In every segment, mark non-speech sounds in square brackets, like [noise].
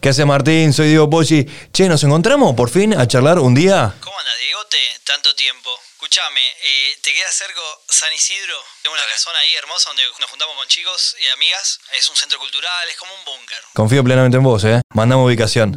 ¿Qué hace Martín? Soy Diego Poggi. Che, ¿nos encontramos por fin a charlar un día? ¿Cómo andas, Diegote? Tanto tiempo. Escuchame, eh, ¿te queda cerca San Isidro? Tengo una casona ahí hermosa donde nos juntamos con chicos y amigas. Es un centro cultural, es como un búnker. Confío plenamente en vos, ¿eh? Mandame ubicación.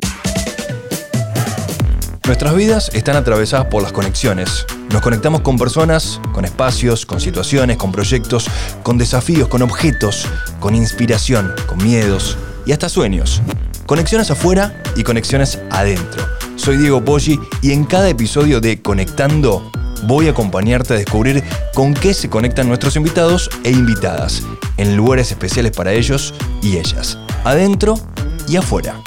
Nuestras vidas están atravesadas por las conexiones. Nos conectamos con personas, con espacios, con situaciones, con proyectos, con desafíos, con objetos, con inspiración, con miedos y hasta sueños. Conexiones afuera y conexiones adentro. Soy Diego Poggi y en cada episodio de Conectando voy a acompañarte a descubrir con qué se conectan nuestros invitados e invitadas en lugares especiales para ellos y ellas, adentro y afuera.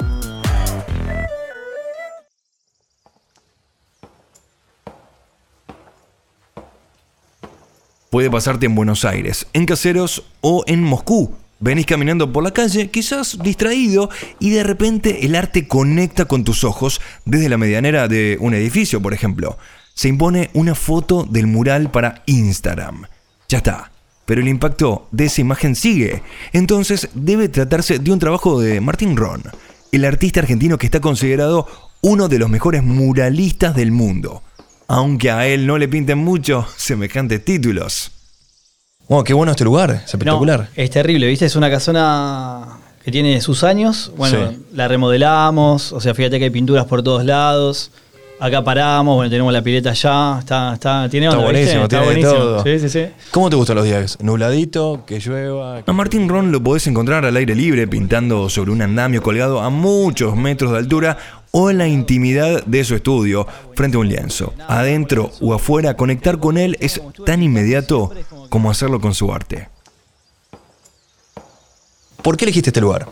Puede pasarte en Buenos Aires, en Caseros o en Moscú. Venís caminando por la calle, quizás distraído, y de repente el arte conecta con tus ojos desde la medianera de un edificio, por ejemplo. Se impone una foto del mural para Instagram. Ya está. Pero el impacto de esa imagen sigue. Entonces debe tratarse de un trabajo de Martín Ron, el artista argentino que está considerado uno de los mejores muralistas del mundo aunque a él no le pinten mucho [laughs] semejantes títulos. Wow, qué bueno este lugar, es espectacular. es terrible, ¿viste? Es una casona que tiene sus años. Bueno, la remodelamos, o sea, fíjate que hay pinturas por todos lados. Acá paramos, bueno, tenemos la pileta allá, está, está, tiene está buenísimo, está buenísimo. Todo. Sí, sí, sí. ¿Cómo te gustan los días? ¿Nubladito? ¿Que llueva? A Martín Ron lo podés encontrar al aire libre, pintando sobre un andamio colgado a muchos metros de altura o en la intimidad de su estudio, frente a un lienzo. Adentro o afuera, conectar con él es tan inmediato como hacerlo con su arte. ¿Por qué elegiste este lugar?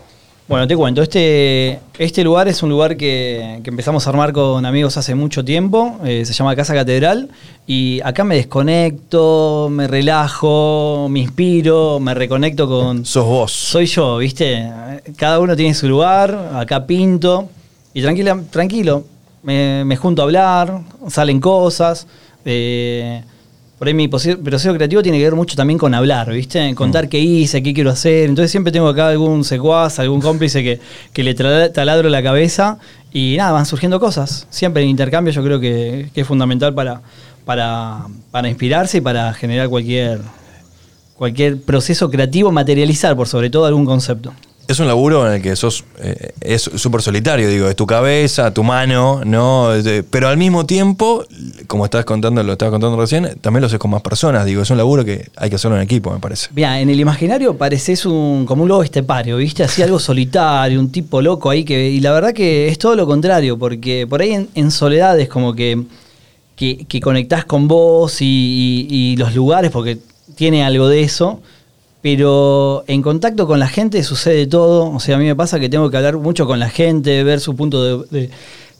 Bueno, te cuento, este, este lugar es un lugar que, empezamos a armar con amigos hace mucho tiempo, eh, se llama Casa Catedral, y acá me desconecto, me relajo, me inspiro, me reconecto con... Sos vos. Soy yo, ¿viste? Cada uno tiene su lugar, acá pinto, y tranquila, tranquilo, me, junto a hablar, salen cosas. Eh, por ahí mi proceso creativo tiene que ver mucho también con hablar, ¿viste? Contar mm. qué hice, qué quiero hacer. Entonces siempre tengo acá algún secuaz, algún cómplice que, que le taladro la cabeza y nada, van surgiendo cosas. Siempre en intercambio yo creo que, es fundamental para, para, para, inspirarse y para generar cualquier, cualquier proceso creativo, materializar por sobre todo algún concepto es un laburo en el que sos eh, es súper solitario, digo, es tu cabeza, tu mano, ¿no? Pero al mismo tiempo, como estás contando, lo estabas contando recién, también lo haces con más personas, digo, es un laburo que hay que hacerlo en equipo, me parece. Bien, en el imaginario pareces un, como un lobo estepario, ¿viste? Así algo solitario, un tipo loco ahí, que, y la verdad que es todo lo contrario, porque por ahí en, en soledad es como que, que, conectás con vos y los lugares, porque tiene algo de eso pero en contacto con la gente sucede todo. O sea, a mí me pasa que tengo que hablar mucho con la gente, ver su punto de...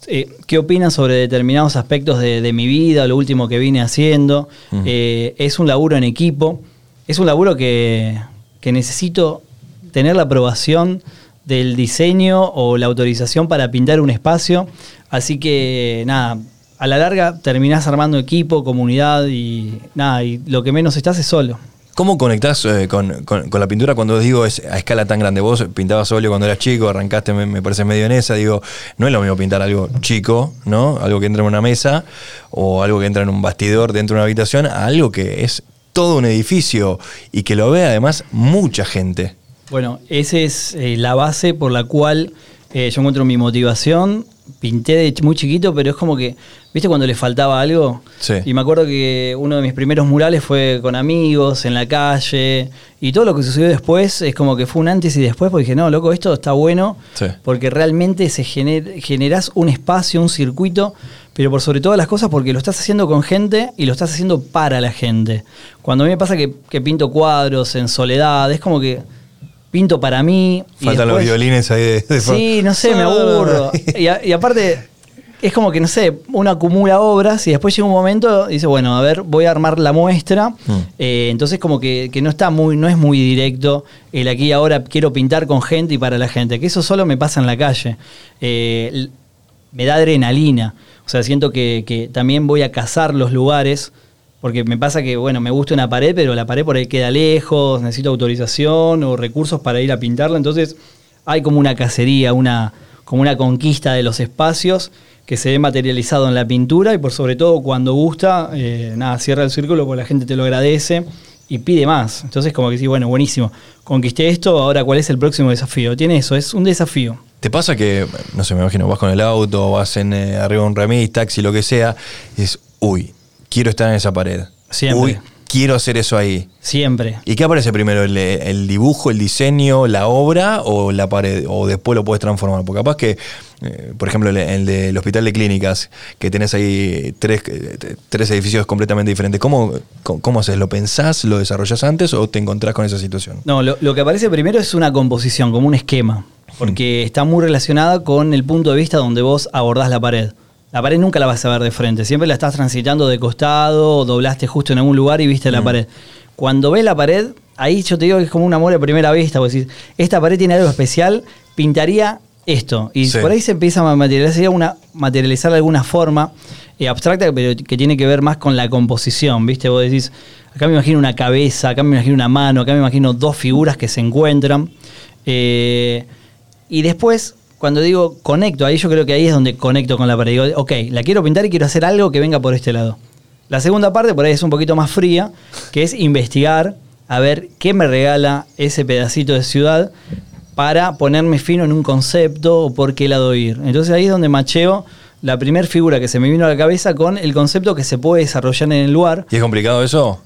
Eh, qué opinan sobre determinados aspectos de, mi vida, lo último que vine haciendo. Eh, es un laburo en equipo. Es un laburo que, que necesito tener la aprobación del diseño o la autorización para pintar un espacio. Así que nada, a la larga terminás armando equipo, comunidad y nada, y lo que menos estás es solo. ¿Cómo conectás eh, con, la pintura cuando digo es a escala tan grande? Vos pintabas óleo cuando eras chico, arrancaste, me, parece medio en esa. Digo, no es lo mismo pintar algo chico, ¿no? Algo que entra en una mesa o algo que entra en un bastidor dentro de una habitación, a algo que es todo un edificio y que lo ve además mucha gente. Bueno, esa es eh, la base por la cual eh, yo encuentro mi motivación. Pinté de muy chiquito, pero es como que ¿Viste cuando le faltaba algo? Sí. Y me acuerdo que uno de mis primeros murales fue con amigos, en la calle. Y todo lo que sucedió después es como que fue un antes y después, porque dije, no, loco, esto está bueno. Porque realmente se generas un espacio, un circuito, pero por sobre todas las cosas porque lo estás haciendo con gente y lo estás haciendo para la gente. Cuando a mí me pasa que, pinto cuadros en soledad, es como que pinto para mí. Faltan los violines ahí de, Sí, no sé, me aburro. y aparte es como que, no sé, uno acumula obras y después llega un momento y dice, bueno, a ver, voy a armar la muestra. Mm. Eh, entonces como que, no está muy, no es muy directo el aquí y ahora quiero pintar con gente y para la gente, que eso solo me pasa en la calle. Eh, me da adrenalina. O sea, siento que, también voy a cazar los lugares. Porque me pasa que, bueno, me gusta una pared, pero la pared por ahí queda lejos, necesito autorización o recursos para ir a pintarla. Entonces hay como una cacería, una, como una conquista de los espacios que se ve materializado en la pintura y por sobre todo cuando gusta, eh, nada, cierra el círculo porque la gente te lo agradece y pide más. Entonces como que sí, bueno, buenísimo, conquisté esto, ahora cuál es el próximo desafío. Tiene eso, es un desafío. ¿Te pasa que, no sé, me imagino, vas con el auto, vas en eh, arriba de un remis, taxi, lo que sea, y dices, uy, quiero estar en esa pared. Siempre. Uy, quiero hacer eso ahí. Siempre. ¿Y qué aparece primero? ¿El, el dibujo, el diseño, la obra o la pared? ¿O después lo puedes transformar? Porque capaz que, eh, por ejemplo, el, el del hospital de clínicas, que tenés ahí tres, tres edificios completamente diferentes, ¿cómo, cómo, cómo haces? ¿Lo pensás, lo desarrollas antes o te encontrás con esa situación? No, lo, lo que aparece primero es una composición, como un esquema, porque está muy relacionada con el punto de vista donde vos abordás la pared. La pared nunca la vas a ver de frente, siempre la estás transitando de costado, o doblaste justo en algún lugar y viste la pared. Cuando ves la pared, ahí yo te digo que es como un amor a primera vista, vos decís, esta pared tiene algo especial, pintaría esto. Y Sí. por ahí se empieza a materializar, una, materializar de alguna forma eh, abstracta, pero que tiene que ver más con la composición, ¿viste? Vos decís, acá me imagino una cabeza, acá me imagino una mano, acá me imagino dos figuras que se encuentran. Eh, y después, cuando digo conecto, ahí yo creo que ahí es donde conecto con la pared. Digo, ok, la quiero pintar y quiero hacer algo que venga por este lado. La segunda parte por ahí es un poquito más fría, que es investigar, a ver qué me regala ese pedacito de ciudad para ponerme fino en un concepto o por qué lado ir. Entonces ahí es donde macheo la primera figura que se me vino a la cabeza con el concepto que se puede desarrollar en el lugar. ¿Y es complicado eso?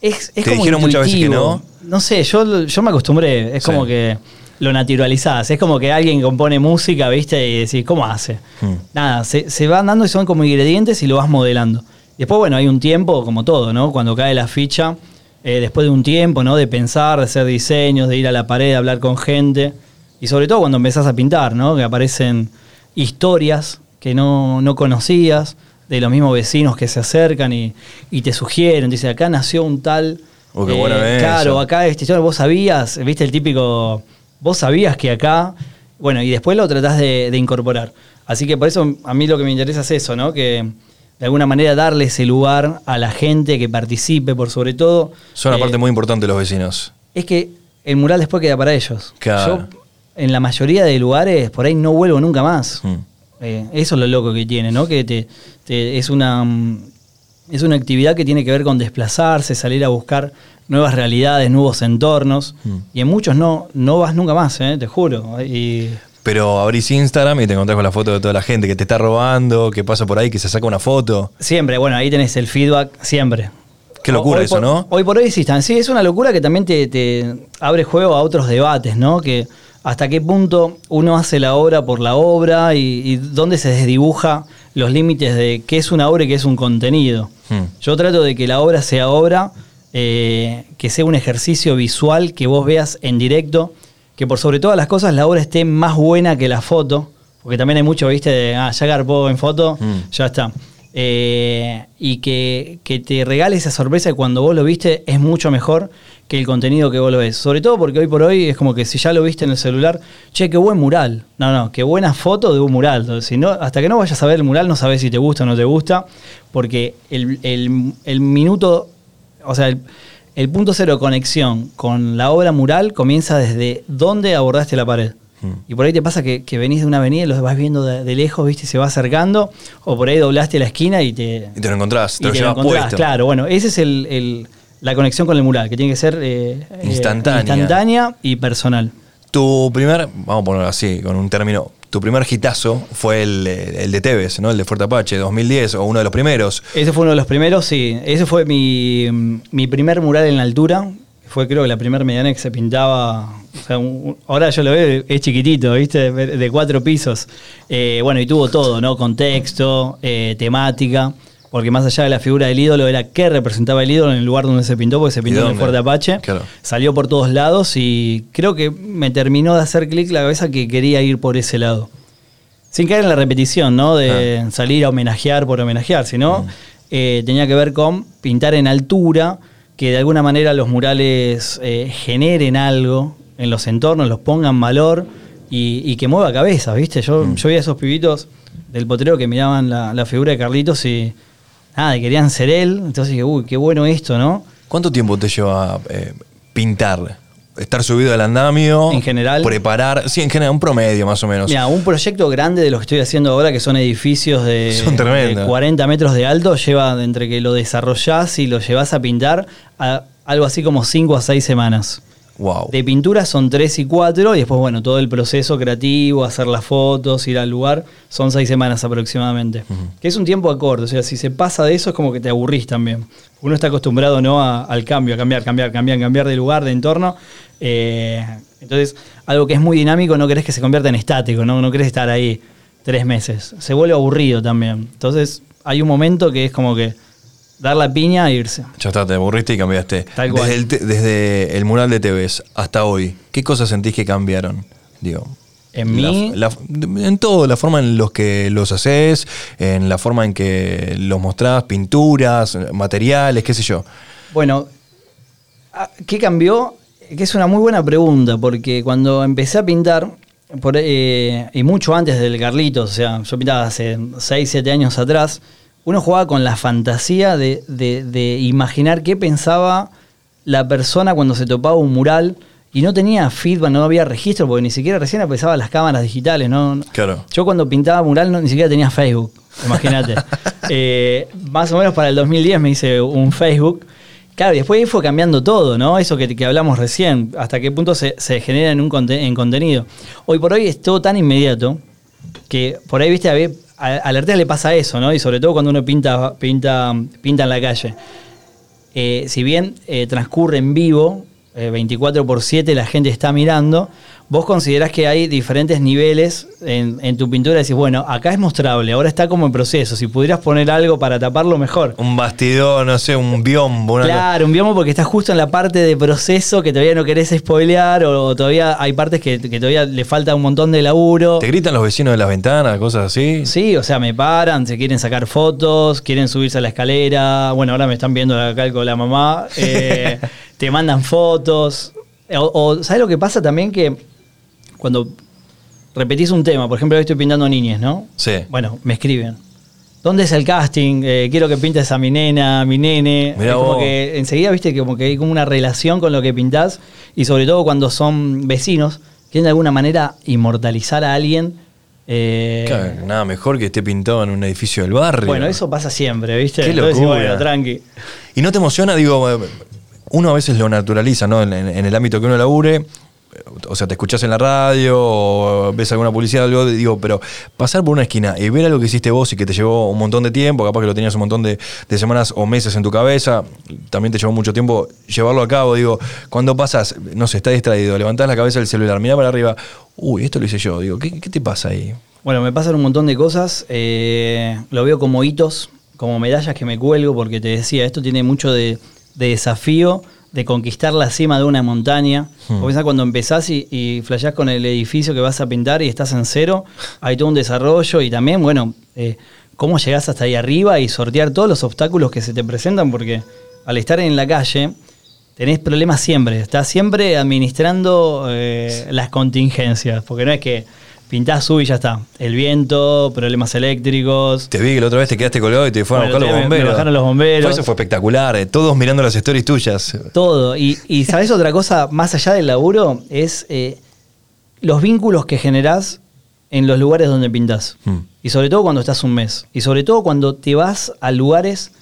Es, es Te como dijeron muchas veces que no. No sé, yo, yo me acostumbré. Es Sí. como que lo naturalizás. Es como que alguien compone música, ¿viste? Y decís, ¿cómo hace? Hmm. Nada, se, se van dando y son como ingredientes y lo vas modelando. Después, bueno, hay un tiempo, como todo, ¿no? Cuando cae la ficha, eh, después de un tiempo, ¿no? De pensar, de hacer diseños, de ir a la pared, de hablar con gente. Y sobre todo cuando empezás a pintar, ¿no? Que aparecen historias que no, no conocías, de los mismos vecinos que se acercan y, y te sugieren. Dice, acá nació un tal. Oh, qué bueno eso. Claro, acá esta historia, vos sabías, viste el típico. Vos sabías que acá. Bueno, y después lo tratás de, de incorporar. Así que por eso a mí lo que me interesa es eso, ¿no? Que de alguna manera darle ese lugar a la gente que participe, por sobre todo. Son una eh, parte muy importante los vecinos. es que el mural después queda para ellos. Claro. Yo, en la mayoría de lugares, por ahí no vuelvo nunca más. Mm. Eh, eso es lo loco que tiene, ¿no? Que te, te- es, una, mm, es una actividad que tiene que ver con desplazarse, salir a buscar nuevas realidades, nuevos entornos. Mm. Y en muchos no, no vas nunca más, ¿eh? te juro. Y Pero abrís Instagram y te encontrás con la foto de toda la gente que te está robando, que pasa por ahí, que se saca una foto. siempre, bueno, ahí tenés el feedback, siempre. Qué locura Hoy eso, por- ¿no? Hoy por hoy existan. Sí, es una locura que también te, te abre juego a otros debates, ¿no? Que hasta qué punto uno hace la obra por la obra y, y dónde se desdibuja los límites de qué es una obra y qué es un contenido. Hmm. Yo trato de que la obra sea obra, eh, que sea un ejercicio visual que vos veas en directo, que por sobre todas las cosas la obra esté más buena que la foto, porque también hay mucho, viste, de, ah, ya garpó en foto, Mm. ya está. Eh, y que, que te regale esa sorpresa cuando vos lo viste es mucho mejor que el contenido que vos lo ves. Sobre todo porque hoy por hoy es como que si ya lo viste en el celular, che, qué buen mural. No, no, qué buena foto de un mural. Entonces, si no, hasta que no vayas a ver el mural no sabes si te gusta o no te gusta, porque el, el- el minuto, o sea, el, el punto cero de conexión con la obra mural comienza desde dónde abordaste la pared. Mm. Y por ahí te pasa que, que venís de una avenida y los vas viendo de, de lejos, viste, se va acercando, o por ahí doblaste la esquina y te, Y te lo encontrás, te y lo te llevas encontrás. puesto. Claro, bueno, esa es el, el- la conexión con el mural, que tiene que ser eh, eh, Instantánea. instantánea y personal. Tu primer, vamos a ponerlo así, con un término, tu primer hitazo fue el, eh, el de Tevez, ¿no? El de Fuerte Apache, 2010, o uno de los primeros. Ese fue uno de los primeros, sí. Ese fue mi, mi primer mural en la altura. Fue creo que la primera mediana que se pintaba. o sea, un- ahora yo lo veo, es chiquitito, ¿viste? De, de cuatro pisos. Eh, bueno, y tuvo todo, ¿no? Contexto, eh, temática. Porque más allá de la figura del ídolo, era qué representaba el ídolo en el lugar donde se pintó, porque se pintó en el? Fuerte Apache. Claro. Salió por todos lados y creo que me terminó de hacer clic la cabeza que quería ir por ese lado. Sin caer en la repetición, ¿no? De salir a homenajear por homenajear, sino eh, tenía que ver con pintar en altura, que de alguna manera los murales eh, generen algo en los entornos, los pongan valor y, y que mueva cabeza, ¿viste? Yo, yo vi a esos pibitos del potrero que miraban la, la figura de Carlitos y nada, y querían ser él. Entonces dije, uy, qué bueno esto, ¿no? ¿Cuánto tiempo te lleva eh, pintar? Estar subido al andamio. En general. Preparar, sí, en general, un promedio más o menos. Mira, un proyecto grande de lo que estoy haciendo ahora, que son edificios de, [laughs] Son tremendos. de 40 metros de alto, lleva entre que lo desarrollás y lo llevas a pintar a algo así como 5 a 6 semanas. Wow. De pintura son 3 y 4 y después, bueno, todo el proceso creativo, hacer las fotos, ir al lugar, son 6 semanas aproximadamente. Que es un tiempo acorde, o sea, si se pasa de eso es como que te aburrís también. Uno está acostumbrado ¿no? A- al cambio, a cambiar, cambiar, cambiar, cambiar de lugar, de entorno. Eh, entonces, algo que es muy dinámico no querés que se convierta en estático, ¿no? no querés estar ahí tres meses. Se vuelve aburrido también. Entonces, hay un momento que es como que dar la piña e irse. Ya está, te aburriste y cambiaste. Tal cual. Desde el, te- desde el mural de TVs hasta hoy, ¿qué cosas sentís que cambiaron? Digo. En la- mí- la- en todo, la forma en los que los haces, en la forma en que los mostrás, pinturas, materiales, qué sé yo. Bueno, ah, ¿qué cambió? Que es una muy buena pregunta, porque cuando empecé a pintar, por, eh, y mucho antes del Carlitos, o sea, yo pintaba hace 6, 7 años atrás, uno jugaba con la fantasía de, de- de imaginar qué pensaba la persona cuando se topaba un mural y no tenía feedback, no había registro, porque ni siquiera recién empezaban las cámaras digitales, ¿no? Claro. Yo cuando pintaba mural no, ni siquiera tenía Facebook, imagínate. [laughs] Eh, más o menos para el 2010 me hice un Facebook. Claro, y después ahí fue cambiando todo, ¿no? Eso que, que hablamos recién, hasta qué punto se, se genera en un conte- en contenido. Hoy por hoy es todo tan inmediato que por ahí, viste, a, ver- al le pasa eso, ¿no? Y sobre todo cuando uno pinta, pinta, pinta en la calle. Eh, si bien eh, transcurre en vivo, eh, 24 por 7 la gente está mirando, vos considerás que hay diferentes niveles en, en tu pintura. Decís, bueno, acá es mostrable, ahora está como en proceso. Si pudieras poner algo para taparlo, mejor. Un bastidor, no sé, un biombo, una Claro, un biomo porque estás justo en la parte de proceso que todavía no querés spoilear o, todavía hay partes que, que todavía le falta un montón de laburo. ¿Te gritan los vecinos de las ventanas, cosas así? Sí, o sea, me paran, se quieren sacar fotos, quieren subirse a la escalera. Bueno, ahora me están viendo acá con la mamá. eh, [laughs] te mandan fotos. O, o, ¿sabes lo que pasa también? Que cuando repetís un tema, por ejemplo, hoy estoy pintando niñes, ¿no? Sí. Bueno, me escriben. ¿Dónde es el casting? Eh, quiero que pintes a mi nena, a mi nene. Mirá Es como vos. que enseguida, viste, que como que hay como una relación con lo que pintás. Y sobre todo cuando son vecinos, quieren de alguna manera inmortalizar a alguien. eh, Claro, nada mejor que esté pintado en un edificio del barrio. bueno, eso pasa siempre, ¿viste? Qué Entonces, locura. bueno, tranqui. ¿Y no te emociona? Digo, uno a veces lo naturaliza, ¿no? En- en el ámbito que uno labure. O sea, te escuchás en la radio o ves alguna publicidad, algo, digo, pero pasar por una esquina y ver algo que hiciste vos y que te llevó un montón de tiempo, capaz que lo tenías un montón de, semanas o meses en tu cabeza, también te llevó mucho tiempo llevarlo a cabo, digo, cuando pasas, no sé, estás distraído, levantás la cabeza del celular, mirá para arriba, uy, esto lo hice yo, digo, ¿qué, te pasa ahí? Bueno, me pasan un montón de cosas. eh, lo veo como hitos, como medallas que me cuelgo, porque te decía, esto tiene mucho de desafío, de conquistar la cima de una montaña. Hmm. Cuando empezás y, y flashás con el edificio que vas a pintar y estás en cero, hay todo un desarrollo y también, bueno, eh, cómo llegás hasta ahí arriba y sortear todos los obstáculos que se te presentan, porque al estar en la calle, tenés problemas siempre. Estás siempre administrando eh, las contingencias, porque no es que pintás, sub y ya está. El viento, problemas eléctricos. Te vi que la otra vez te quedaste colgado y te fueron Bueno, a buscar los me- me bomberos. bajaron los bomberos. Fue- eso fue espectacular, eh, todos mirando las stories tuyas. Todo. Y, y [laughs] sabes otra cosa, más allá del laburo, es eh, los vínculos que generás en los lugares donde pintás. Hmm. Y sobre todo cuando estás un mes. Y sobre todo cuando te vas a lugares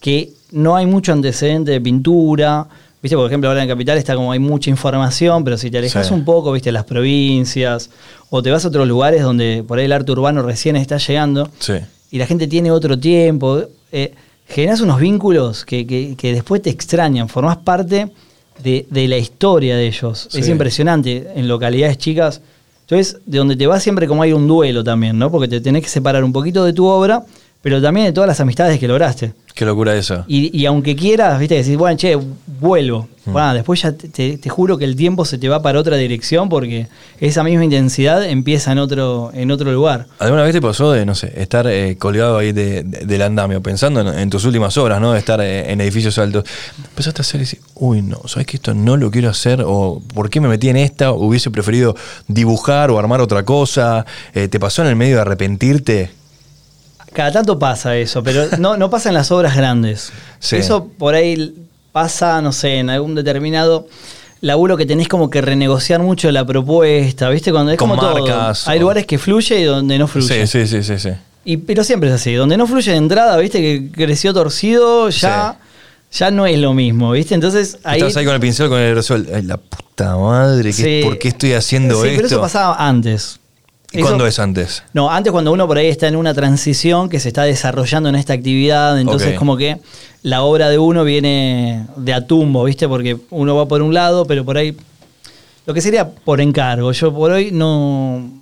que no hay mucho antecedente de pintura. Viste, por ejemplo, ahora en Capital está como hay mucha información, pero si te alejas Sí. un poco, viste, las provincias, o te vas a otros lugares donde por ahí el arte urbano recién está llegando, Sí. y la gente tiene otro tiempo. Eh, generás unos vínculos que, que- que después te extrañan, formás parte de, de la historia de ellos. Sí. Es impresionante en localidades chicas. Entonces, de donde te vas siempre como hay un duelo también, ¿no? Porque te tenés que separar un poquito de tu obra, pero también de todas las amistades que lograste. Qué locura eso. Y, y aunque quieras, viste, decís, bueno, che, vuelvo. Mm. Bueno, después ya te, te- te juro que el tiempo se te va para otra dirección porque esa misma intensidad empieza en otro, en otro lugar. ¿Alguna vez te pasó de, no sé, estar eh, colgado ahí de- de- del andamio, pensando en, en tus últimas horas, ¿no? De estar eh, en edificios altos. Empezaste a hacer y decir, uy, no, ¿sabes que esto no lo quiero hacer? ¿O por qué me metí en esta? ¿Hubiese preferido dibujar o armar otra cosa? Eh, ¿Te pasó en el medio de arrepentirte? Cada tanto pasa eso, pero [laughs] no, no pasa en las obras grandes. Sí. Eso por ahí pasa, no sé, en algún determinado. laburo que tenés como que renegociar mucho la propuesta, ¿viste? Cuando es Con como marcas, todo. Hay o- lugares que fluye y donde no fluye. Sí, sí, sí, sí, sí. Y, pero siempre es así. Donde no fluye de entrada, ¿viste? Que creció torcido, ya, ya no es lo mismo, ¿viste? Entonces ahí. Estás ahí con el pincel, con el aerosol. Ay, la puta madre, ¿qué- Sí. ¿por qué estoy haciendo Sí, esto? pero eso pasaba antes. ¿Y cuándo es antes? No, antes cuando uno por ahí está en una transición que se está desarrollando en esta actividad, entonces como que la obra de uno viene de a tumbo, ¿viste? Porque uno va por un lado, pero por ahí. Lo que sería por encargo. Yo por hoy no.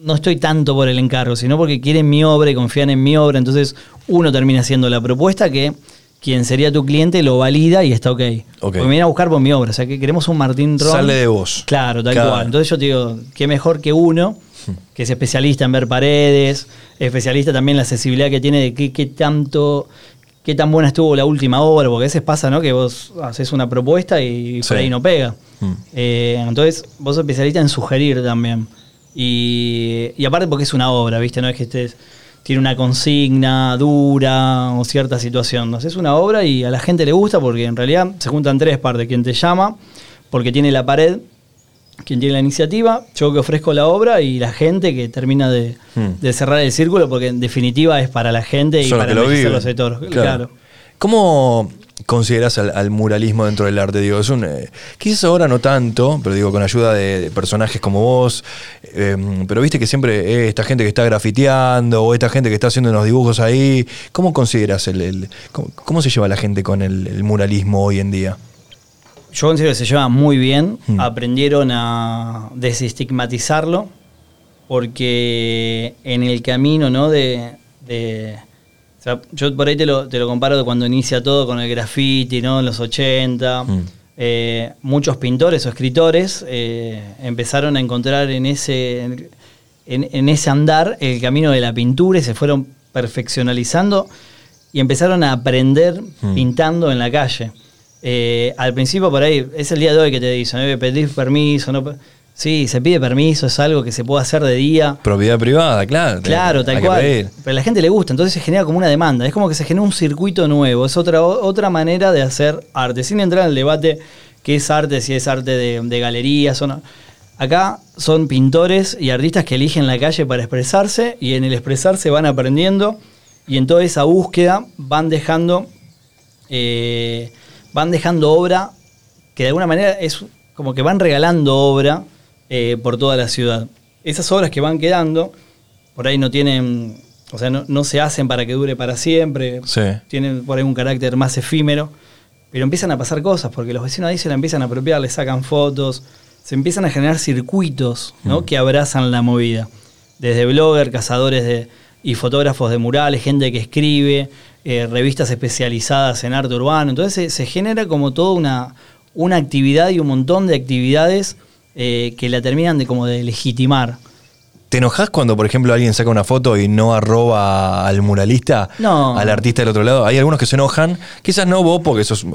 No estoy tanto por el encargo, sino porque quieren mi obra y confían en mi obra. Entonces uno termina haciendo la propuesta que quien sería tu cliente lo valida y está ok. Ok. Porque me viene a buscar por mi obra. O sea que queremos un Martín Ron. Sale de vos. Claro, tal cual. Entonces yo te digo, qué mejor que uno, que es especialista en ver paredes, especialista también en la accesibilidad que tiene de qué, qué tanto, qué tan buena estuvo la última obra, porque a veces pasa, ¿no? Que vos haces una propuesta y Sí. por ahí no pega. Mm. Eh, entonces, vos sos especialista en sugerir también. Y, y aparte porque es una obra, ¿viste? No es que estés, tiene una consigna dura o cierta situación. No es una obra y a la gente le gusta porque en realidad se juntan tres partes. Quien te llama, porque tiene la pared, quien tiene la iniciativa, yo que ofrezco la obra y la gente que termina de, Hmm. de cerrar el círculo porque en definitiva es para la gente y para lo los sectores. Claro. Claro. ¿Cómo consideras al, al muralismo dentro del arte? Digo, es un, eh, quizás ahora no tanto, pero digo, con ayuda de, de personajes como vos, eh, pero viste que siempre eh, esta gente que está grafiteando o esta gente que está haciendo unos dibujos ahí, ¿cómo consideras el, el- cómo, cómo se lleva la gente con el, el muralismo hoy en día? Yo considero que se lleva muy bien. Hmm. Aprendieron a desestigmatizarlo porque en el camino, ¿no? De, de- o sea, yo por ahí te lo, te lo comparo de cuando inicia todo con el graffiti, ¿no? En los 80. Hmm. Eh, muchos pintores o escritores eh, empezaron a encontrar en ese, en, en ese andar el camino de la pintura y se fueron perfeccionalizando y empezaron a aprender Hmm. pintando en la calle. Eh, al principio por ahí, es el día de hoy que te dicen, ¿no? pedir permiso, no Sí, se pide permiso, es algo que se puede hacer de día. Propiedad privada, claro. Claro, tal cual. pedir. Pero a la gente le gusta, entonces se genera como una demanda. Es como que se genera un circuito nuevo. Es otra, otra manera de hacer arte. Sin entrar en el debate qué es arte, si es arte de, de galerías o no. Acá son pintores y artistas que eligen la calle para expresarse y en el expresarse van aprendiendo y en toda esa búsqueda van dejando, eh, van dejando obra que de alguna manera es como que van regalando obra eh, por toda la ciudad. Esas obras que van quedando, por ahí no tienen, o sea, no, no se hacen para que dure para siempre, Sí. tienen por ahí un carácter más efímero, pero empiezan a pasar cosas, porque los vecinos ahí se la empiezan a apropiar, le sacan fotos, se empiezan a generar circuitos ¿no? que abrazan la movida. Desde blogger, cazadores de, y fotógrafos de murales, gente que escribe, eh, revistas especializadas en arte urbano. Entonces se, se genera como toda una, una actividad y un montón de actividades eh, que la terminan de como de legitimar. ¿Te enojas cuando, por ejemplo, alguien saca una foto y no arroba al muralista? No. Al artista del otro lado. Hay algunos que se enojan. Quizás no vos, porque sos eh,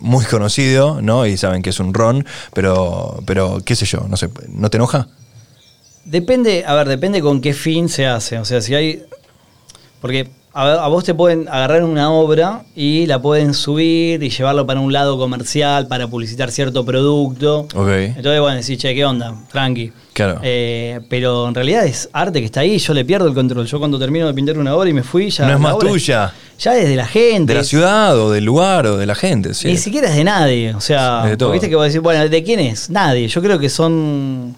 muy conocido, ¿no? Y saben que es un ron. Pero, pero qué sé yo, no sé. ¿No te enoja? Depende, a ver, depende con qué fin se hace. O sea, si hay. Porque a, a vos te pueden agarrar una obra y la pueden subir y llevarlo para un lado comercial, para publicitar cierto producto. Ok. Entonces, bueno, decís, che, ¿qué onda? Tranqui. Claro. Eh, pero en realidad es arte que está ahí, yo le pierdo el control. Yo cuando termino de pintar una obra y me fui, ya. no es más tuya. Ya es de la gente. De la ciudad o del lugar o de la gente. Sí. Ni siquiera es de nadie. O sea, de todo. viste que vos decís, bueno, ¿de quién es? Nadie. Yo creo que son,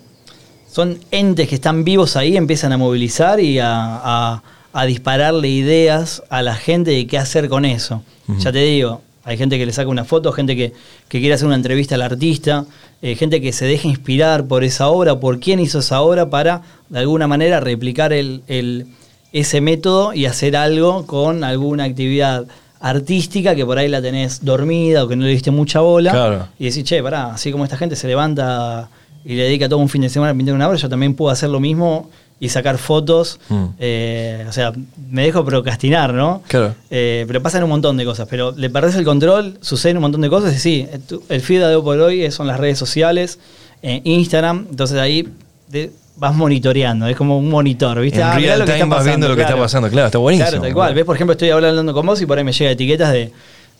son entes que están vivos ahí, empiezan a movilizar y a, a- a dispararle ideas a la gente de qué hacer con eso. Ya te digo, hay gente que le saca una foto, gente que, que quiere hacer una entrevista al artista, eh, gente que se deja inspirar por esa obra, por quién hizo esa obra, para de alguna manera replicar el, el- ese método y hacer algo con alguna actividad artística que por ahí la tenés dormida o que no le diste mucha bola. Claro. Y decís, che, pará, así como esta gente se levanta y le dedica todo un fin de semana a pintar una obra, yo también puedo hacer lo mismo y sacar fotos. Mm. Eh, o sea, me dejo procrastinar, ¿no? Claro. Eh, pero pasan un montón de cosas. Pero le perdés el control, suceden un montón de cosas. Y sí, tu- el feed de hoy por hoy son las redes sociales, eh, Instagram. Entonces ahí de- vas monitoreando, es como un monitor, ¿viste? En Ah, real time vas viendo lo que está pasando. Claro, está buenísimo. Claro, tal cual. Ves, por ejemplo, estoy hablando con vos y por ahí me llega etiquetas de,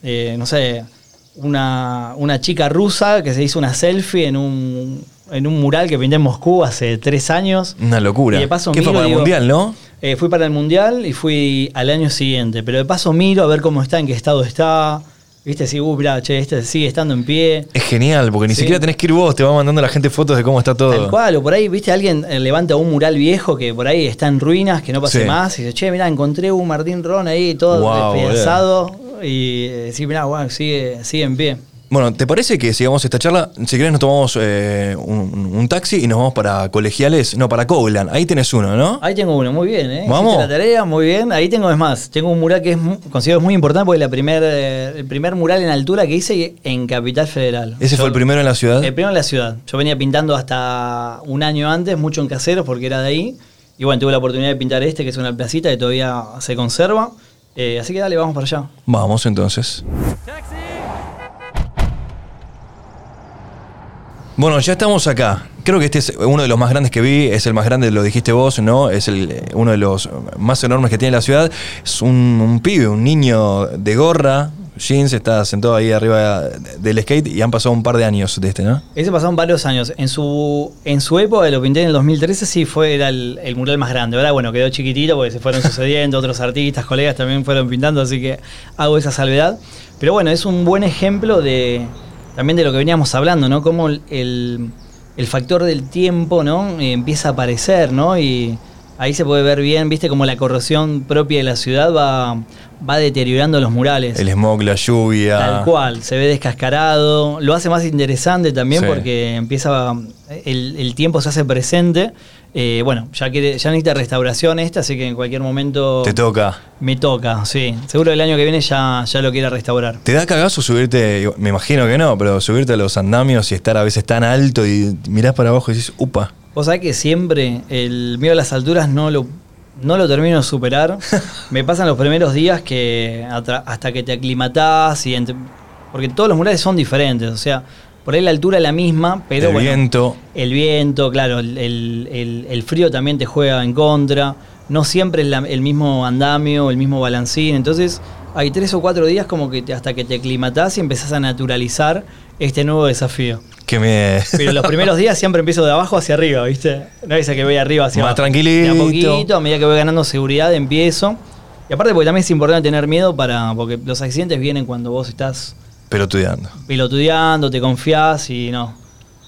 de, no sé, una, una chica rusa que se hizo una selfie en un, en un mural que pinté en Moscú hace tres años. Una locura. Y de paso ¿Qué fue para el digo- mundial, no? Eh, fui para el mundial y fui al año siguiente. Pero de paso miro a ver cómo está, en qué estado está. Viste, si, uh, mirá, che, este sigue estando en pie. Es genial, porque ni Sí. siquiera tenés que ir vos, te va mandando la gente fotos de cómo está todo. Tal cual, o por ahí, viste, alguien eh, levanta un mural viejo que por ahí está en ruinas, que no pase Sí. más, y dice, che, mirá, encontré un Martín Ron ahí todo Guau, despedazado. Y eh, sí, mirá, bueno, sigue, sigue en pie. Bueno, ¿te parece que sigamos esta charla? Si querés nos tomamos eh, un, un taxi y nos vamos para colegiales, no, para Coglan. Ahí tenés uno, ¿no? Ahí tengo uno, muy bien, ¿eh? Vamos. Hiciste la tarea, muy bien. Ahí tengo, es más, tengo un mural que es considero muy importante porque es la primer, eh, el primer mural en altura que hice en Capital Federal. Ese Yo- fue el primero en la ciudad. El primero en la ciudad. Yo venía pintando hasta un año antes, mucho en caseros porque era de ahí. Y bueno, tuve la oportunidad de pintar este, que es una placita que todavía se conserva. Eh, así que dale, vamos para allá. Vamos entonces. Bueno, ya estamos acá. Creo que este es uno de los más grandes que vi, es el más grande, lo dijiste vos, ¿no? Es el, uno de los más enormes que tiene la ciudad. Es un, un pibe, un niño de gorra, jeans, está sentado ahí arriba del skate y han pasado un par de años de este, ¿no? Ese pasaron varios años. En su, en su época, lo pinté en el 2013, sí fue era el, el mural más grande. Ahora, bueno, quedó chiquitito porque se fueron sucediendo, [laughs] otros artistas, colegas también fueron pintando, así que hago esa salvedad. Pero bueno, es un buen ejemplo de también de lo que veníamos hablando, ¿no? Cómo el, el- factor del tiempo, ¿no? Eh, empieza a aparecer, ¿no? Y ahí se puede ver bien, ¿viste? Como la corrosión propia de la ciudad va, va deteriorando los murales. El smog, la lluvia. Tal cual, se ve descascarado, lo hace más interesante también Sí. porque empieza, el, el tiempo se hace presente. Eh, bueno, ya, ya necesita restauración esta, así que en cualquier momento Te toca. me toca, sí. Seguro el año que viene ya, ya lo quiera restaurar. ¿Te da cagazo subirte, me imagino que no, pero subirte a los andamios y estar a veces tan alto y mirás para abajo y dices, upa? Vos sabés que siempre el miedo a las alturas no lo, no lo termino de superar. [laughs] Me pasan los primeros días que hasta que te aclimatás y porque todos los murales son diferentes, o sea, por ahí la altura es la misma, pero el bueno, viento. el viento, claro, el, el- el- el frío también te juega en contra. No siempre es la- el mismo andamio, el mismo balancín. Entonces, hay tres o cuatro días como que te- hasta que te aclimatás y empezás a naturalizar este nuevo desafío. Que me. Pero los primeros días siempre empiezo de abajo hacia arriba, ¿viste? No es que voy arriba hacia Más abajo. tranquilito. De a poquito, a medida que voy ganando seguridad, empiezo. Y aparte, porque también es importante tener miedo para. Porque los accidentes vienen cuando vos estás Pelotudeando. pilotudeando, te confías y no.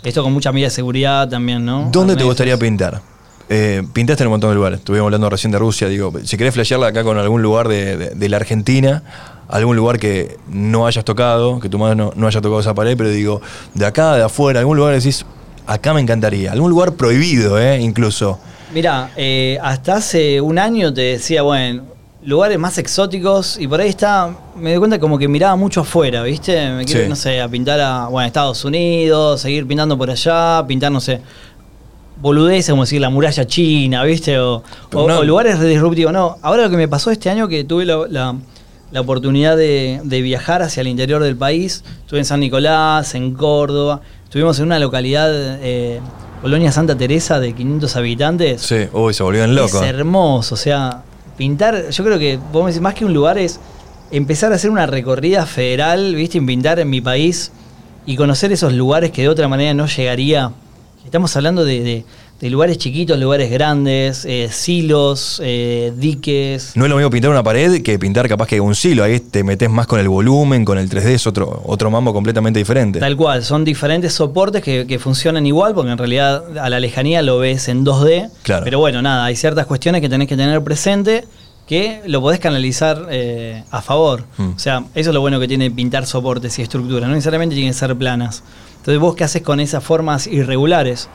Esto con mucha medida de seguridad también, ¿no? ¿Dónde te gustaría pintar? Eh, pintaste en un montón de lugares. Estuvimos hablando recién de Rusia. Digo, si querés flashearla acá con algún lugar de, de- de la Argentina, algún lugar que no hayas tocado, que tu madre no, haya tocado esa pared, pero digo, de acá, de afuera, algún lugar decís, acá me encantaría. Algún lugar prohibido, ¿eh? Incluso. Mira, eh, hasta hace un año te decía, bueno, lugares más exóticos y por ahí está, me doy cuenta como que miraba mucho afuera, ¿viste? Me quiero, Sí. no sé, a pintar a, bueno, Estados Unidos, seguir pintando por allá, pintar, no sé, boludeces, como decir la muralla china, ¿viste? O, o- No. o lugares disruptivos. No, ahora lo que me pasó este año que tuve la, la- la oportunidad de, de viajar hacia el interior del país, estuve en San Nicolás, en Córdoba, estuvimos en una localidad, eh, Colonia Santa Teresa, de 500 habitantes. Sí, uy, se volvieron locos. Es hermoso, o sea, pintar, yo creo que, vos me decís, más que un lugar es empezar a hacer una recorrida federal, viste, en pintar en mi país y conocer esos lugares que de otra manera no llegaría. Estamos hablando de, de- de lugares chiquitos, lugares grandes, eh, silos, eh, diques. No es lo mismo pintar una pared que pintar capaz que un silo. Ahí te metes más con el volumen, con el 3D, es otro, otro mambo completamente diferente. Tal cual, son diferentes soportes que, que funcionan igual, porque en realidad a la lejanía lo ves en 2D. Claro. Pero bueno, nada, hay ciertas cuestiones que tenés que tener presente que lo podés canalizar eh, a favor. Mm. O sea, eso es lo bueno que tiene pintar soportes y estructuras. No necesariamente tienen que ser planas. Entonces, vos qué haces con esas formas irregulares?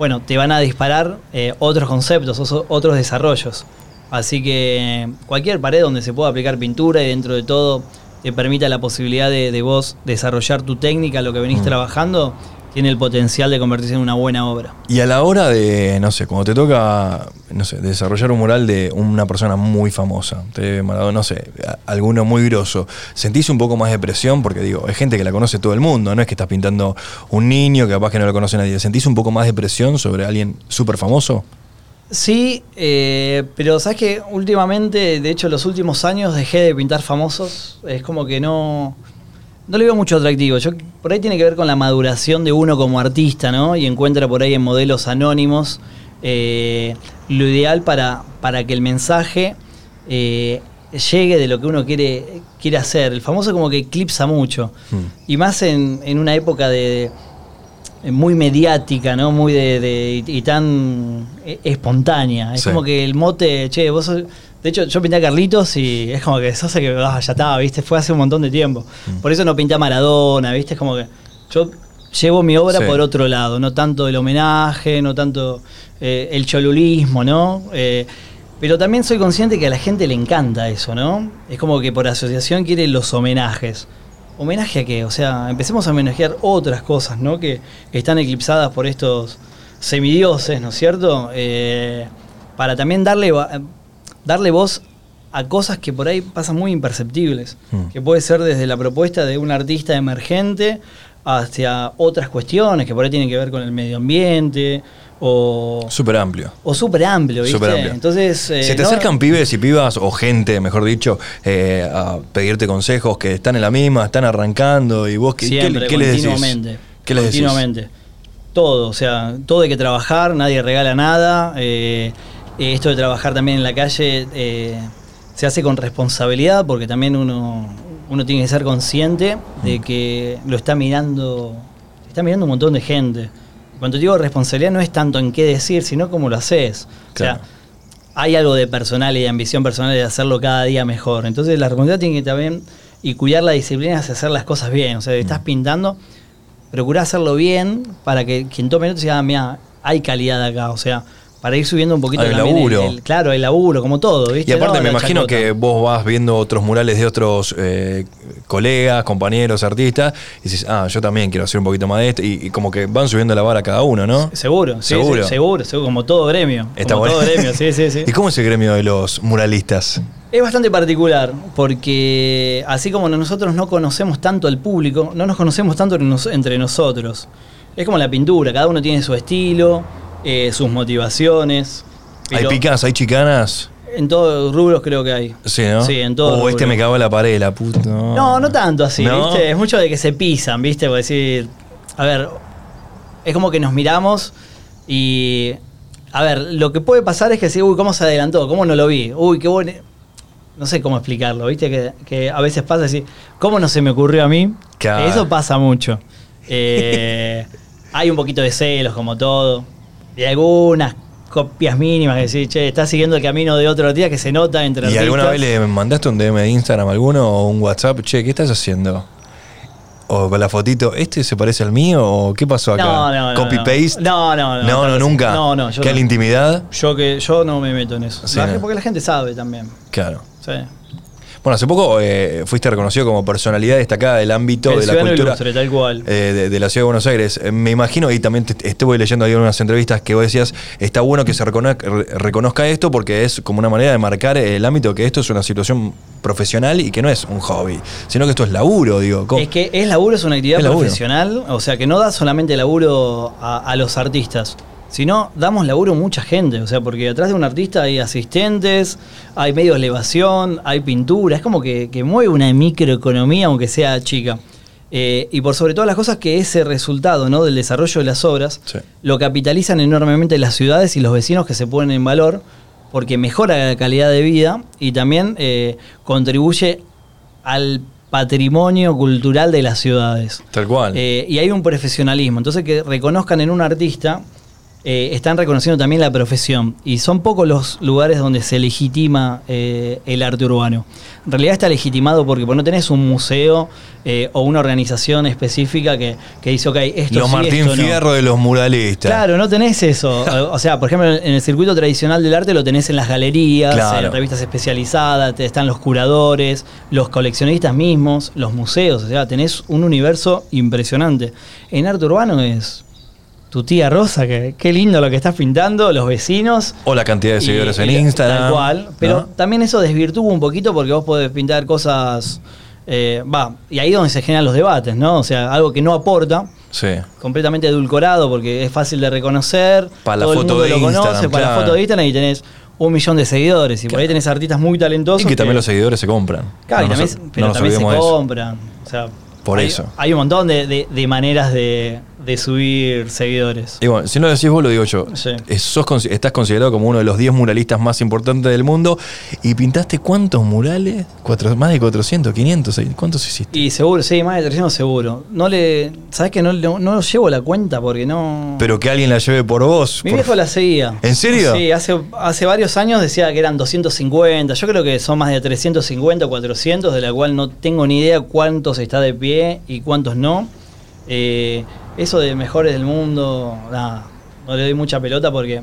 Bueno, te van a disparar eh, otros conceptos, otros desarrollos. Así que cualquier pared donde se pueda aplicar pintura y dentro de todo te permita la posibilidad de, de vos desarrollar tu técnica, lo que venís Mm. trabajando, tiene el potencial de convertirse en una buena obra. Y a la hora de, no sé, cuando te toca, no sé, desarrollar un mural de una persona muy famosa, te Maradona, no sé, a- alguno muy grosso, ¿sentís un poco más de presión? Porque digo, es gente que la conoce todo el mundo, no es que estás pintando un niño que capaz que no lo conoce nadie. ¿Sentís un poco más de presión sobre alguien súper famoso? Sí, eh, pero sabes que últimamente, de hecho, los últimos años dejé de pintar famosos. Es como que no. No le veo mucho atractivo. Yo, por ahí tiene que ver con la maduración de uno como artista, ¿no? Y encuentra por ahí en modelos anónimos eh, lo ideal para, para que el mensaje eh, llegue de lo que uno quiere, quiere hacer. El famoso como que eclipsa mucho. Hmm. Y más en, en una época de, de- muy mediática, ¿no? Muy de, de- y tan eh, espontánea. Es Sí. como que el mote, che, vos sos- De hecho, yo pinté a Carlitos y es como que sos el que ah, ya estaba, ¿viste? Fue hace un montón de tiempo. Mm. Por eso no pinté a Maradona, ¿viste? Es como que yo llevo mi obra Sí. por otro lado, no tanto el homenaje, no tanto eh, el cholulismo, ¿no? Eh, pero también soy consciente que a la gente le encanta eso, ¿no? Es como que por asociación quiere los homenajes. ¿Homenaje a qué? O sea, empecemos a homenajear otras cosas, ¿no? Que, que están eclipsadas por estos semidioses, ¿no es cierto? Eh, para también darle, darle voz a cosas que por ahí pasan muy imperceptibles. Mm. Que puede ser desde la propuesta de un artista emergente hacia otras cuestiones que por ahí tienen que ver con el medio ambiente o, Súper amplio. o súper amplio, ¿viste? Súper amplio. Entonces, eh, Se te no- acercan pibes y pibas, o gente, mejor dicho, eh, a pedirte consejos que están en la misma, están arrancando, y vos, ¿qué, Siempre, qué les decís? continuamente. ¿Qué les decís? continuamente. Todo, o sea, todo hay que trabajar, nadie regala nada. eh, eh, esto de trabajar también en la calle eh, se hace con responsabilidad porque también uno, uno tiene que ser consciente de Mm. que lo está mirando, está mirando un montón de gente. Cuando digo responsabilidad no es tanto en qué decir, sino cómo lo haces. O sea, hay algo de personal y de ambición personal de hacerlo cada día mejor. Entonces la responsabilidad tiene que también y cuidar la disciplina es hacer las cosas bien. O sea, Mm. estás pintando, procura hacerlo bien para que quien tome notas diga, "Ah, mira, hay calidad acá. O sea, para ir subiendo un poquito el- laburo. el- claro, el laburo, como todo, ¿viste? Y aparte No, me imagino chacota. que vos vas viendo otros murales de otros eh, colegas, compañeros, artistas, y dices, ah, yo también quiero hacer un poquito más de esto, y, y como que van subiendo la vara cada uno, ¿no? Seguro, sí, Seguro. sí, seguro, seguro, como todo gremio. Está como bueno. todo gremio, sí, sí, sí. [laughs] ¿Y cómo es el gremio de los muralistas? Es bastante particular, porque así como nosotros no conocemos tanto al público, no nos conocemos tanto entre nosotros. Es como la pintura, cada uno tiene su estilo, eh, sus motivaciones. ¿Hay picas, hay chicanas? En todos los rubros creo que hay. Sí, ¿no? Sí, en todos O los este me cagó en la pared, la puta. No, No, no tanto así, ¿No? ¿viste? Es mucho de que se pisan, ¿viste? Por decir, a ver, es como que nos miramos y, a ver, lo que puede pasar es que sí, uy, ¿cómo se adelantó? ¿Cómo no lo vi? Uy, qué bueno. No sé cómo explicarlo, ¿viste? Que, que a veces pasa así, ¿cómo no se me ocurrió a mí? Claro. Eso pasa mucho. Eh, [laughs] hay un poquito de celos, como todo. Y algunas copias mínimas que decís, che, estás siguiendo el camino de otro día que se nota entre ¿Y alguna vez le mandaste un DM de Instagram a alguno o un WhatsApp? Che, ¿qué estás haciendo? O con la fotito, ¿este se parece al mío? ¿O qué pasó acá? No, no, no, ¿Copy no. paste? No, no, no, No, nunca. No, no, yo ¿Qué la intimidad? Yo que yo no me meto en eso. Sí, porque la gente sabe también. Claro. Sí. Bueno, hace poco eh, fuiste reconocido como personalidad destacada del ámbito El de la cultura ilustre, tal cual. eh, de, de la ciudad de Buenos Aires. Eh, me imagino, y también te- estuve leyendo ahí unas entrevistas que vos decías, está bueno que se recono- re- reconozca esto porque es como una manera de marcar el ámbito que esto es una situación profesional y que no es un hobby, sino que esto es laburo, digo. ¿Cómo? Es que es laburo, es una actividad Es laburo. profesional, o sea que no da solamente laburo a, a los artistas, sino damos laburo a mucha gente, o sea, porque detrás de un artista hay asistentes, hay medios de elevación, hay pintura, es como que, que mueve una microeconomía, aunque sea chica. Eh, y por sobre todas las cosas que ese resultado ¿no? del desarrollo de las obras Sí. lo capitalizan enormemente las ciudades y los vecinos que se ponen en valor porque mejora la calidad de vida y también eh, contribuye al patrimonio cultural de las ciudades. Tal cual. Eh, y hay un profesionalismo. Entonces que reconozcan en un artista, eh, están reconociendo también la profesión. Y son pocos los lugares donde se legitima eh, el arte urbano. En realidad está legitimado porque pues, no tenés un museo eh, o una organización específica que, que dice, ok, esto Los sí, Martín esto no". Fierro de los muralistas. Claro, no tenés eso. [laughs] O sea, por ejemplo, en el circuito tradicional del arte lo tenés en las galerías, Claro. en revistas especializadas, te- están los curadores, los coleccionistas mismos, los museos. O sea, tenés un universo impresionante. En arte urbano es tu tía Rosa, que qué lindo lo que estás pintando, los vecinos. O la cantidad de Y- seguidores en y- Instagram. Tal cual. Pero ¿no? también eso desvirtúa un poquito porque vos podés pintar cosas. eh, Va, y ahí es donde se generan los debates, ¿no? O sea, algo que no aporta Sí. completamente edulcorado porque es fácil de reconocer. Para la todo foto el mundo de lo Instagram, conoce, para la foto de Instagram y tenés un millón de seguidores. Y por ahí tenés artistas muy talentosos. Y que también los seguidores se compran. Claro, No y también, pero también se compran. O sea, Por Hay- eso. Hay un montón de, de- de maneras de, de subir seguidores. Y bueno, si no lo decís vos, lo digo yo. Sí. Sos estás considerado como uno de los 10 muralistas más importantes del mundo. ¿Y pintaste cuántos murales? Cuatro- más de 400, 500. seis- ¿Cuántos hiciste? Y seguro, sí, más de 300 seguro. No le. ¿Sabes que no, no, no llevo la cuenta porque no. Pero que alguien la lleve por vos. Mi por- viejo la seguía. ¿En serio? Sí, hace, hace varios años decía que eran 250. Yo creo que son más de 350 o 400, de la cual no tengo ni idea cuántos está de pie y cuántos no. Eh, eso de mejores del mundo, nada, no le doy mucha pelota porque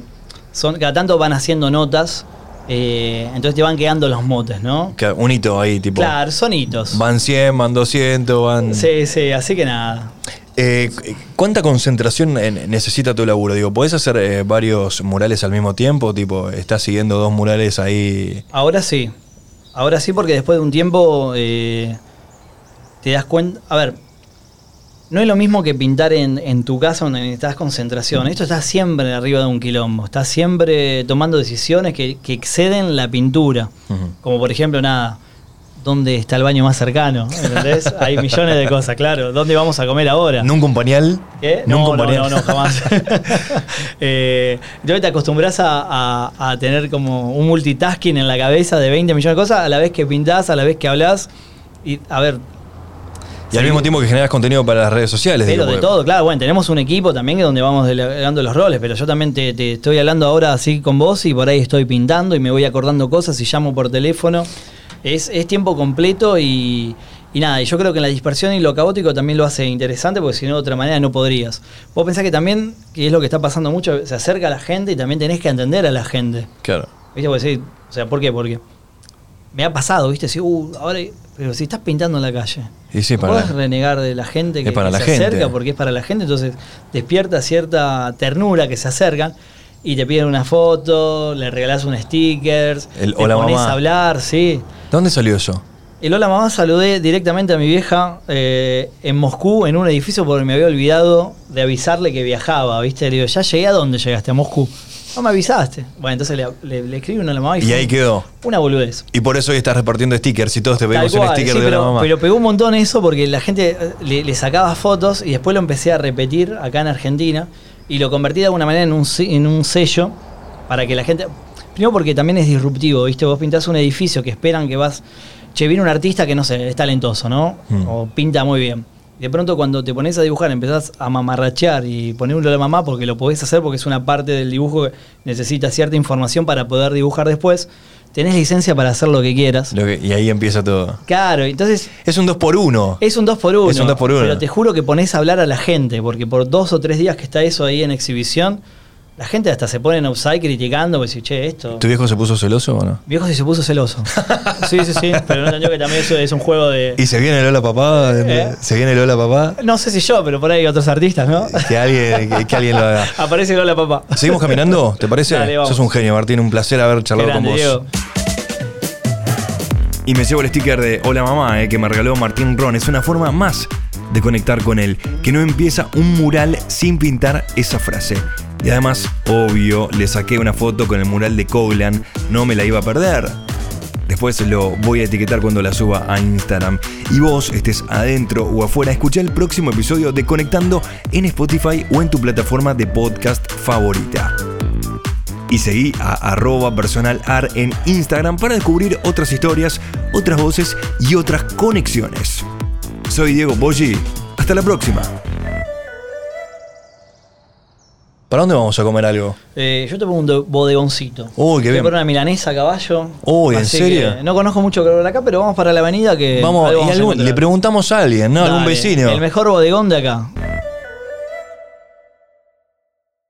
son cada tanto van haciendo notas, eh, entonces te van quedando los motes, ¿no? Un hito ahí, tipo. Claro, son hitos. Van 100, van 200, van. Sí, sí, así que nada. Eh, ¿Cuánta concentración en- necesita tu laburo? Digo, ¿podés hacer eh, varios murales al mismo tiempo? Tipo, estás siguiendo dos murales ahí. Ahora sí. Ahora sí, porque después de un tiempo eh, te das cuenta. A ver, no es lo mismo que pintar en, en tu casa donde necesitas concentración. Esto está siempre arriba de un quilombo. Estás siempre tomando decisiones que, que exceden la pintura. Como por ejemplo, nada. ¿Dónde está el baño más cercano? ¿Entendés? [laughs] Hay millones de cosas, claro. ¿Dónde vamos a comer ahora? ¿Nunca un pañal? ¿Qué? ¿Nunca No, un no, no, no, jamás. [laughs] eh, yo te acostumbras a, a- a tener como un multitasking en la cabeza de 20 millones de cosas a la vez que pintás, a la vez que hablas. Y a ver, Y al mismo tiempo que generas contenido para las redes sociales. pero digo, de todo, claro, bueno, tenemos un equipo también donde vamos delegando los roles, pero yo también te, te estoy hablando ahora así con vos y por ahí estoy pintando y me voy acordando cosas y llamo por teléfono. Es, es tiempo completo y, y nada, y yo creo que en la dispersión y lo caótico también lo hace interesante porque si no de otra manera no podrías. Vos pensás que también, que es lo que está pasando mucho, se acerca a la gente y también tenés que entender a la gente. Claro. ¿Viste? Porque sí, o sea, ¿por qué? Porque me ha pasado, ¿viste? Si, uh, ahora, pero si estás pintando en la calle. Y sí, para la- renegar de la gente que, Es para que la se gente. acerca porque es para la gente, entonces despierta cierta ternura que se acercan y te piden una foto, le regalás un sticker, El te hola, pones mamá. a hablar, sí. ¿Dónde salió eso? El hola mamá saludé directamente a mi vieja eh, en Moscú, en un edificio, porque me había olvidado de avisarle que viajaba, ¿viste? Le digo, ¿ya llegué a dónde llegaste? A Moscú. No me avisaste. Bueno, entonces le, le, le escribí un hola mamá y, ahí quedó. una boludez. Y por eso hoy estás repartiendo stickers y todos te pedimos un sticker sí, de pero, la mamá. pero pegó un montón eso porque la gente eh, le, le sacaba fotos y después lo empecé a repetir acá en Argentina y lo convertí de alguna manera en un, en un sello para que la gente... Primero porque también es disruptivo, ¿viste? Vos pintás un edificio que esperan que vas... Che, viene un artista que no sé, es talentoso, ¿no? Mm. O pinta muy bien. De pronto cuando te pones a dibujar empezás a mamarrachear y poner un la mamá porque lo podés hacer porque es una parte del dibujo que necesita cierta información para poder dibujar después. Tenés licencia para hacer lo que quieras. Lo que- y ahí empieza todo. Claro, entonces Es un 2 por 1 es un 2 por 1 Es un dos por uno. Pero te juro que pones a hablar a la gente, porque por dos o tres días que está eso ahí en exhibición, la gente hasta se pone en offside criticando, pues che, esto. ¿Tu viejo se puso celoso o no? Viejo sí se puso celoso. [laughs] sí, sí, sí. Pero no entendió que también eso es un juego de. ¿Y se viene el hola papá? ¿Eh? ¿Se viene el hola papá? No sé si yo, pero por ahí hay otros artistas, ¿no? Que alguien, que, que alguien lo haga. [laughs] Aparece el hola papá. ¿Seguimos caminando? ¿Te parece? Dale, vamos. Sos un genio, Martín. Un placer haber charlado grande, con vos. Diego. Y me llevo el sticker de Hola Mamá eh, que me regaló Martín Ron. Es una forma más de conectar con él. Que no empieza un mural sin pintar esa frase. Y además, obvio, le saqué una foto con el mural de Coglan. No me la iba a perder. Después lo voy a etiquetar cuando la suba a Instagram. Y vos, estés adentro o afuera, escucha el próximo episodio de Conectando en Spotify o en tu plataforma de podcast favorita. Y seguí a arroba personalar en Instagram para descubrir otras historias, otras voces y otras conexiones. Soy Diego Poggi. Hasta la próxima. ¿Para dónde vamos a comer algo? Eh, yo te pongo un bodegoncito. Uy, qué bien. pongo una milanesa a caballo. Uy, ¿en serio? no conozco mucho ver acá, pero vamos para la avenida que. Vamos, y a algún- le preguntamos a alguien, ¿no? Algún Dale, vecino. El mejor bodegón de acá.